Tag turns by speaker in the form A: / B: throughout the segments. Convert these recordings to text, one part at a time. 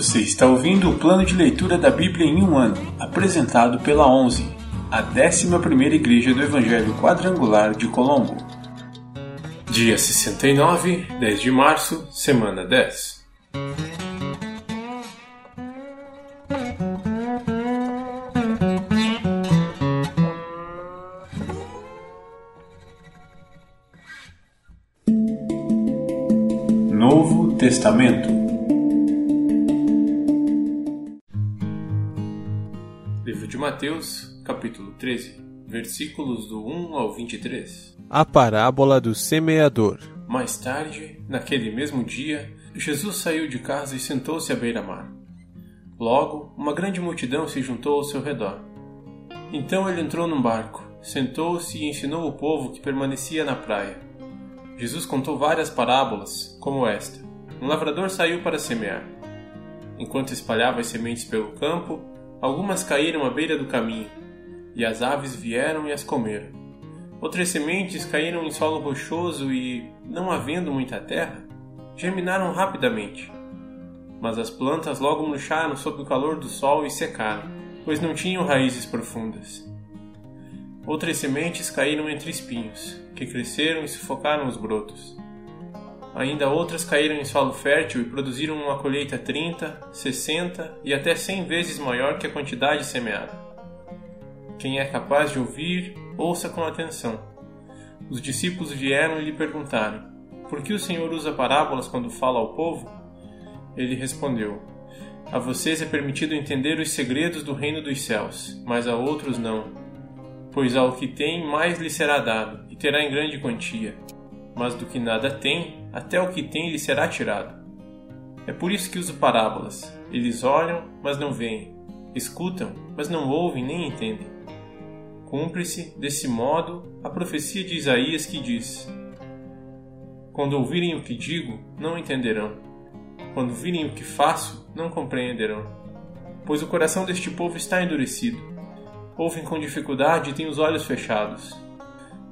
A: Você está ouvindo o plano de leitura da Bíblia em um ano, apresentado pela 11, a 11ª Igreja do Evangelho Quadrangular de Colombo.
B: Dia 69, 10 de março, semana 10.
A: Novo Testamento
B: Mateus, capítulo 13, versículos do 1 ao 23.
C: A parábola do semeador.
B: Mais tarde, naquele mesmo dia, Jesus saiu de casa e sentou-se à beira-mar. Logo, uma grande multidão se juntou ao seu redor. Então ele entrou num barco, sentou-se e ensinou o povo que permanecia na praia. Jesus contou várias parábolas, como esta. Um lavrador saiu para semear. Enquanto espalhava as sementes pelo campo, algumas caíram à beira do caminho, e as aves vieram e as comeram. Outras sementes caíram em solo rochoso e, não havendo muita terra, germinaram rapidamente. Mas as plantas logo murcharam sob o calor do sol e secaram, pois não tinham raízes profundas. Outras sementes caíram entre espinhos, que cresceram e sufocaram os brotos. Ainda outras caíram em solo fértil e produziram uma colheita 30, 60 e até 100 vezes maior que a quantidade semeada. Quem é capaz de ouvir, ouça com atenção. Os discípulos vieram e lhe perguntaram: Por que o Senhor usa parábolas quando fala ao povo? Ele respondeu: A vocês é permitido entender os segredos do reino dos céus, mas a outros não. Pois ao que tem, mais lhe será dado, e terá em grande quantia. Mas do que nada tem, até o que tem lhe será tirado. É por isso que uso parábolas. Eles olham, mas não veem. Escutam, mas não ouvem nem entendem. Cumpre-se, desse modo, a profecia de Isaías que diz: Quando ouvirem o que digo, não entenderão. Quando virem o que faço, não compreenderão. Pois o coração deste povo está endurecido ouvem com dificuldade e têm os olhos fechados.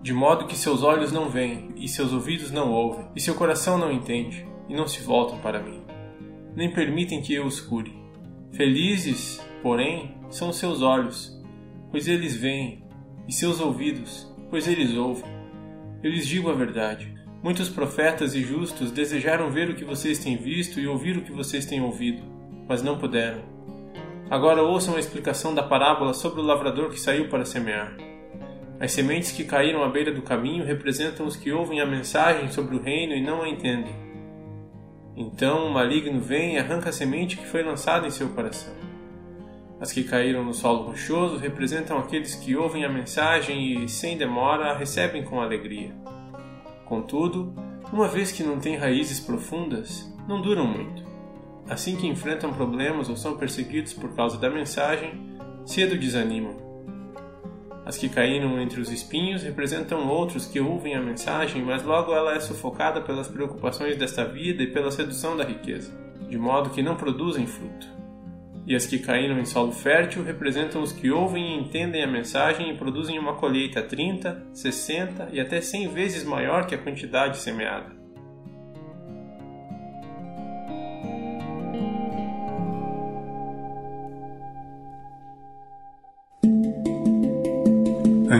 B: De modo que seus olhos não veem, e seus ouvidos não ouvem, e seu coração não entende, e não se voltam para mim. Nem permitem que eu os cure. Felizes, porém, são seus olhos, pois eles veem, e seus ouvidos, pois eles ouvem. Eu lhes digo a verdade. Muitos profetas e justos desejaram ver o que vocês têm visto e ouvir o que vocês têm ouvido, mas não puderam Agora ouçam a explicação da parábola sobre o lavrador que saiu para semear. As sementes que caíram à beira do caminho representam os que ouvem a mensagem sobre o reino e não a entendem. Então o maligno vem e arranca a semente que foi lançada em seu coração. As que caíram no solo rochoso representam aqueles que ouvem a mensagem e, sem demora, a recebem com alegria. Contudo, uma vez que não têm raízes profundas, não duram muito assim que enfrentam problemas ou são perseguidos por causa da mensagem, cedo desanimam. As que caíram entre os espinhos representam outros que ouvem a mensagem, mas logo ela é sufocada pelas preocupações desta vida e pela sedução da riqueza, de modo que não produzem fruto. E as que caíram em solo fértil representam os que ouvem e entendem a mensagem e produzem uma colheita 30, 60 e até 100 vezes maior que a quantidade semeada.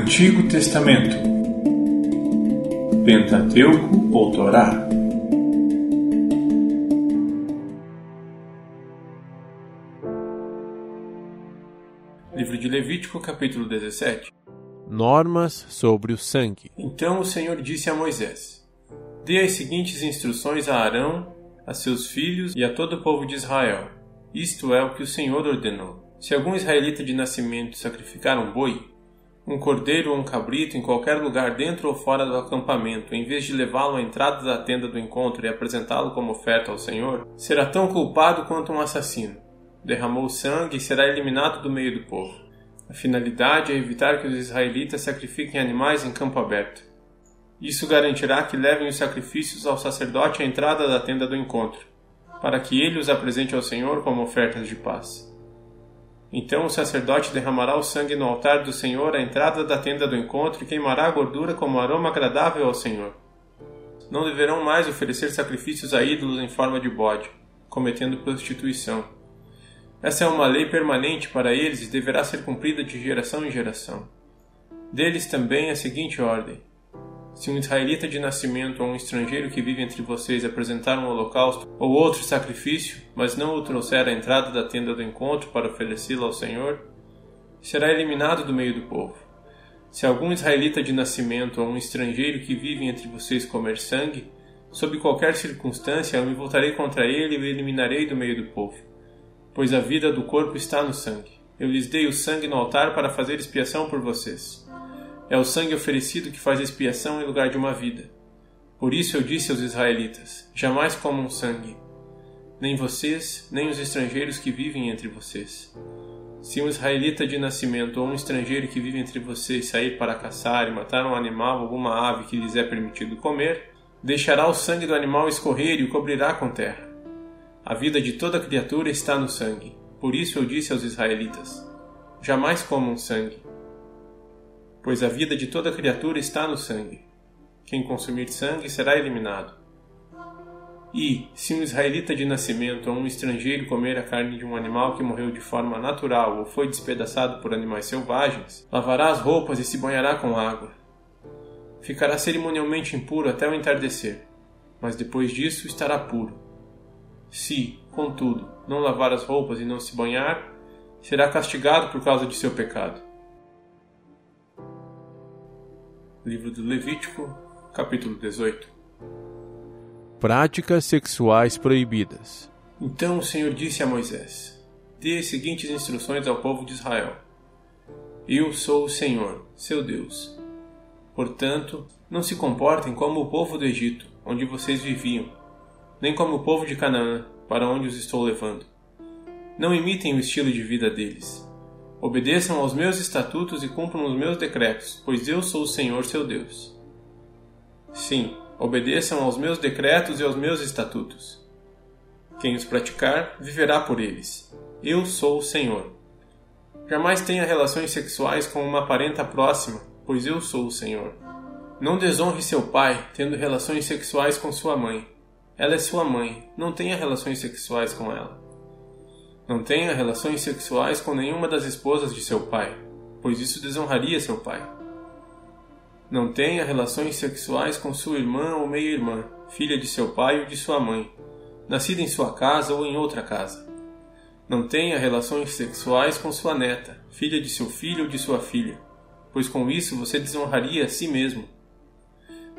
A: Antigo Testamento Pentateuco ou Torá
B: Livro de Levítico, capítulo 17
C: Normas sobre o sangue.
B: Então o Senhor disse a Moisés: Dê as seguintes instruções a Arão, a seus filhos e a todo o povo de Israel. Isto é o que o Senhor ordenou. Se algum israelita de nascimento sacrificar um boi, um cordeiro ou um cabrito em qualquer lugar dentro ou fora do acampamento, em vez de levá-lo à entrada da tenda do encontro e apresentá-lo como oferta ao Senhor, será tão culpado quanto um assassino. Derramou sangue e será eliminado do meio do povo. A finalidade é evitar que os israelitas sacrifiquem animais em campo aberto. Isso garantirá que levem os sacrifícios ao sacerdote à entrada da tenda do encontro, para que ele os apresente ao Senhor como ofertas de paz. Então o sacerdote derramará o sangue no altar do Senhor à entrada da tenda do encontro e queimará a gordura como aroma agradável ao Senhor. Não deverão mais oferecer sacrifícios a ídolos em forma de bode, cometendo prostituição, Essa é uma lei permanente para eles e deverá ser cumprida de geração em geração. Deles também a seguinte ordem: se um israelita de nascimento ou um estrangeiro que vive entre vocês apresentar um holocausto ou outro sacrifício, mas não o trouxer à entrada da tenda do encontro para oferecê-lo ao Senhor, será eliminado do meio do povo. Se algum israelita de nascimento ou um estrangeiro que vive entre vocês comer sangue, sob qualquer circunstância eu me voltarei contra ele e o eliminarei do meio do povo pois a vida do corpo está no sangue. Eu lhes dei o sangue no altar para fazer expiação por vocês. É o sangue oferecido que faz expiação em lugar de uma vida. Por isso eu disse aos israelitas: jamais comam sangue, nem vocês, nem os estrangeiros que vivem entre vocês. Se um israelita de nascimento ou um estrangeiro que vive entre vocês sair para caçar e matar um animal ou alguma ave que lhes é permitido comer, deixará o sangue do animal escorrer e o cobrirá com terra. A vida de toda criatura está no sangue. Por isso eu disse aos israelitas: Jamais comam sangue, pois a vida de toda criatura está no sangue. Quem consumir sangue será eliminado. E, se um israelita de nascimento ou um estrangeiro comer a carne de um animal que morreu de forma natural ou foi despedaçado por animais selvagens, lavará as roupas e se banhará com água. Ficará cerimonialmente impuro até o entardecer, mas depois disso estará puro. Se, contudo, não lavar as roupas e não se banhar, será castigado por causa de seu pecado. Livro do Levítico, capítulo 18
C: Práticas sexuais proibidas.
B: Então o Senhor disse a Moisés: Dê as seguintes instruções ao povo de Israel: Eu sou o Senhor, seu Deus. Portanto, não se comportem como o povo do Egito, onde vocês viviam nem como o povo de Canaã, para onde os estou levando. Não imitem o estilo de vida deles. Obedeçam aos meus estatutos e cumpram os meus decretos, pois eu sou o Senhor seu Deus. Sim, obedeçam aos meus decretos e aos meus estatutos. Quem os praticar, viverá por eles. Eu sou o Senhor. Jamais tenha relações sexuais com uma parenta próxima, pois eu sou o Senhor. Não desonre seu pai, tendo relações sexuais com sua mãe ela é sua mãe. Não tenha relações sexuais com ela. Não tenha relações sexuais com nenhuma das esposas de seu pai, pois isso desonraria seu pai. Não tenha relações sexuais com sua irmã ou meia-irmã, filha de seu pai ou de sua mãe, nascida em sua casa ou em outra casa. Não tenha relações sexuais com sua neta, filha de seu filho ou de sua filha, pois com isso você desonraria a si mesmo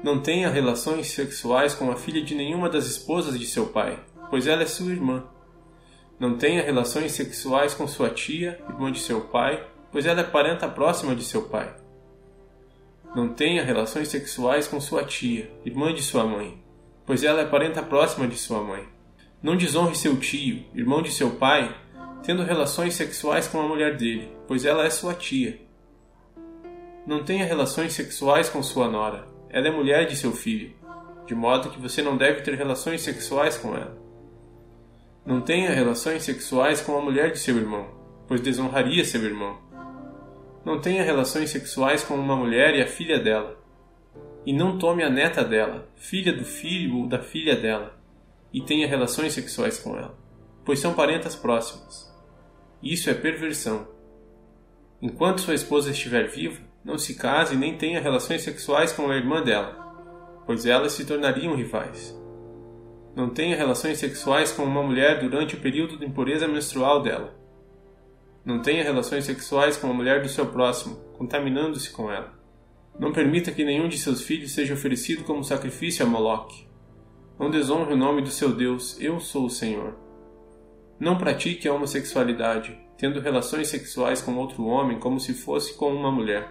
B: não tenha relações sexuais com a filha de nenhuma das esposas de seu pai, pois ela é sua irmã. Não tenha relações sexuais com sua tia, irmã de seu pai, pois ela é parenta próxima de seu pai. Não tenha relações sexuais com sua tia, irmã de sua mãe, pois ela é parenta próxima de sua mãe. Não desonre seu tio, irmão de seu pai, tendo relações sexuais com a mulher dele, pois ela é sua tia. Não tenha relações sexuais com sua nora, ela é mulher de seu filho, de modo que você não deve ter relações sexuais com ela. Não tenha relações sexuais com a mulher de seu irmão, pois desonraria seu irmão. Não tenha relações sexuais com uma mulher e a filha dela. E não tome a neta dela, filha do filho ou da filha dela, e tenha relações sexuais com ela, pois são parentas próximas. Isso é perversão. Enquanto sua esposa estiver viva, não se case nem tenha relações sexuais com a irmã dela, pois elas se tornariam rivais. Não tenha relações sexuais com uma mulher durante o período de impureza menstrual dela. Não tenha relações sexuais com a mulher do seu próximo, contaminando-se com ela. Não permita que nenhum de seus filhos seja oferecido como sacrifício a Moloque. Não desonre o nome do seu Deus, eu sou o Senhor. Não pratique a homossexualidade, tendo relações sexuais com outro homem como se fosse com uma mulher.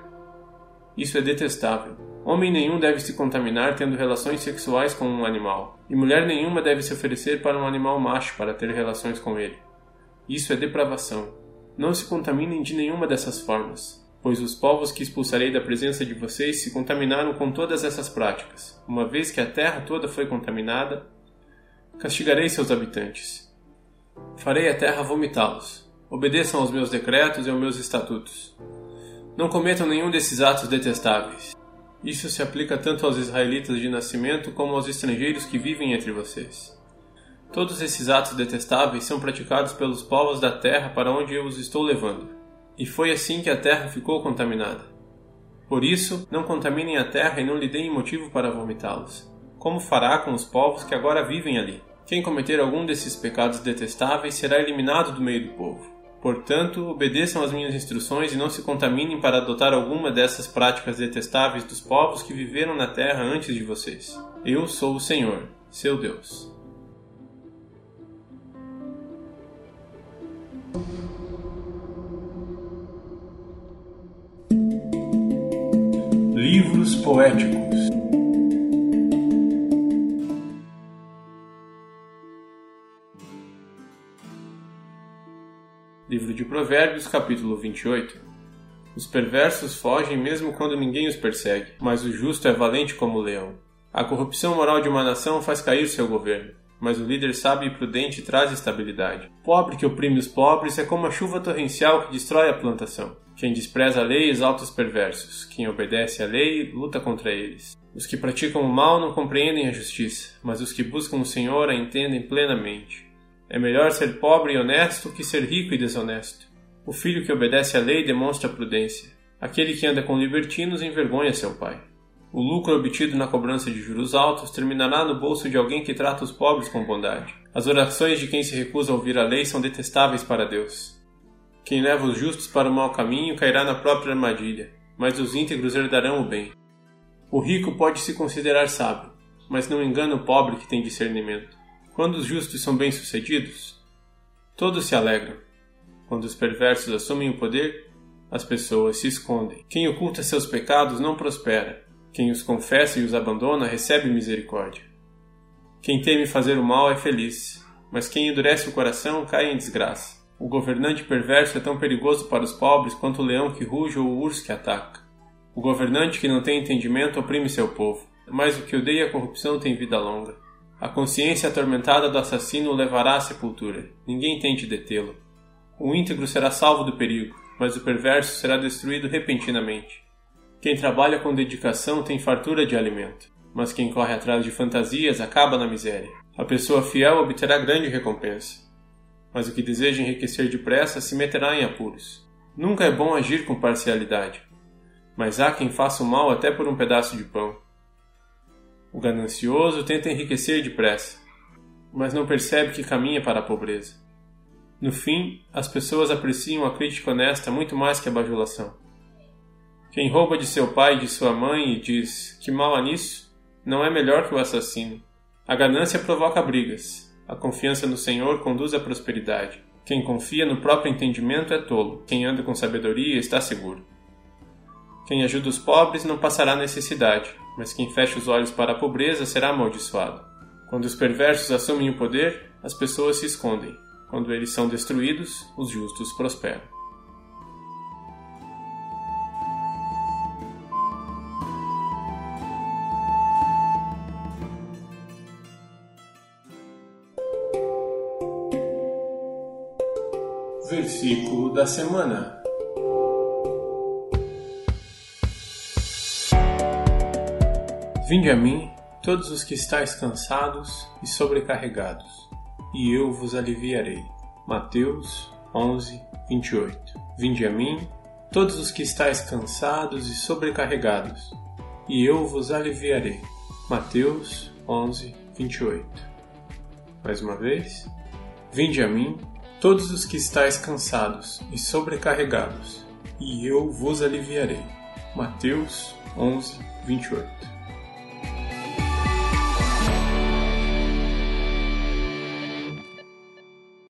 B: Isso é detestável. Homem nenhum deve se contaminar tendo relações sexuais com um animal, e mulher nenhuma deve se oferecer para um animal macho para ter relações com ele. Isso é depravação. Não se contaminem de nenhuma dessas formas, pois os povos que expulsarei da presença de vocês se contaminaram com todas essas práticas. Uma vez que a terra toda foi contaminada, castigarei seus habitantes. Farei a terra vomitá-los. Obedeçam aos meus decretos e aos meus estatutos. Não cometam nenhum desses atos detestáveis. Isso se aplica tanto aos israelitas de nascimento como aos estrangeiros que vivem entre vocês. Todos esses atos detestáveis são praticados pelos povos da terra para onde eu os estou levando. E foi assim que a terra ficou contaminada. Por isso, não contaminem a terra e não lhe deem motivo para vomitá-los. Como fará com os povos que agora vivem ali? Quem cometer algum desses pecados detestáveis será eliminado do meio do povo. Portanto, obedeçam às minhas instruções e não se contaminem para adotar alguma dessas práticas detestáveis dos povos que viveram na terra antes de vocês. Eu sou o Senhor, seu Deus.
A: Livros poéticos
B: Livro de Provérbios, capítulo 28 Os perversos fogem mesmo quando ninguém os persegue, mas o justo é valente como o leão. A corrupção moral de uma nação faz cair seu governo, mas o líder sábio e prudente traz estabilidade. Pobre que oprime os pobres é como a chuva torrencial que destrói a plantação. Quem despreza a lei exalta os perversos. Quem obedece à lei luta contra eles. Os que praticam o mal não compreendem a justiça, mas os que buscam o Senhor a entendem plenamente. É melhor ser pobre e honesto que ser rico e desonesto. O filho que obedece à lei demonstra prudência. Aquele que anda com libertinos envergonha seu pai. O lucro obtido na cobrança de juros altos terminará no bolso de alguém que trata os pobres com bondade. As orações de quem se recusa a ouvir a lei são detestáveis para Deus. Quem leva os justos para o mau caminho cairá na própria armadilha, mas os íntegros herdarão o bem. O rico pode se considerar sábio, mas não engana o pobre que tem discernimento. Quando os justos são bem-sucedidos, todos se alegram. Quando os perversos assumem o poder, as pessoas se escondem. Quem oculta seus pecados não prospera. Quem os confessa e os abandona recebe misericórdia. Quem teme fazer o mal é feliz, mas quem endurece o coração cai em desgraça. O governante perverso é tão perigoso para os pobres quanto o leão que ruge ou o urso que ataca. O governante que não tem entendimento oprime seu povo, mas o que odeia a corrupção tem vida longa. A consciência atormentada do assassino o levará à sepultura. Ninguém tente detê-lo. O íntegro será salvo do perigo, mas o perverso será destruído repentinamente. Quem trabalha com dedicação tem fartura de alimento, mas quem corre atrás de fantasias acaba na miséria. A pessoa fiel obterá grande recompensa mas o que deseja enriquecer depressa se meterá em apuros. Nunca é bom agir com parcialidade, mas há quem faça o mal até por um pedaço de pão. O ganancioso tenta enriquecer depressa, mas não percebe que caminha para a pobreza. No fim, as pessoas apreciam a crítica honesta muito mais que a bajulação. Quem rouba de seu pai e de sua mãe e diz que mal há nisso, não é melhor que o assassino. A ganância provoca brigas, a confiança no Senhor conduz à prosperidade. Quem confia no próprio entendimento é tolo. Quem anda com sabedoria está seguro. Quem ajuda os pobres não passará necessidade, mas quem fecha os olhos para a pobreza será amaldiçoado. Quando os perversos assumem o poder, as pessoas se escondem. Quando eles são destruídos, os justos prosperam.
A: Versículo da semana.
B: Vinde a mim, todos os que estáis cansados e sobrecarregados, e eu vos aliviarei. Mateus 11, 28. Vinde a mim, todos os que estáis cansados e sobrecarregados, e eu vos aliviarei. Mateus 11, 28. Mais uma vez. Vinde a mim, todos os que estáis cansados e sobrecarregados, e eu vos aliviarei. Mateus 11, 28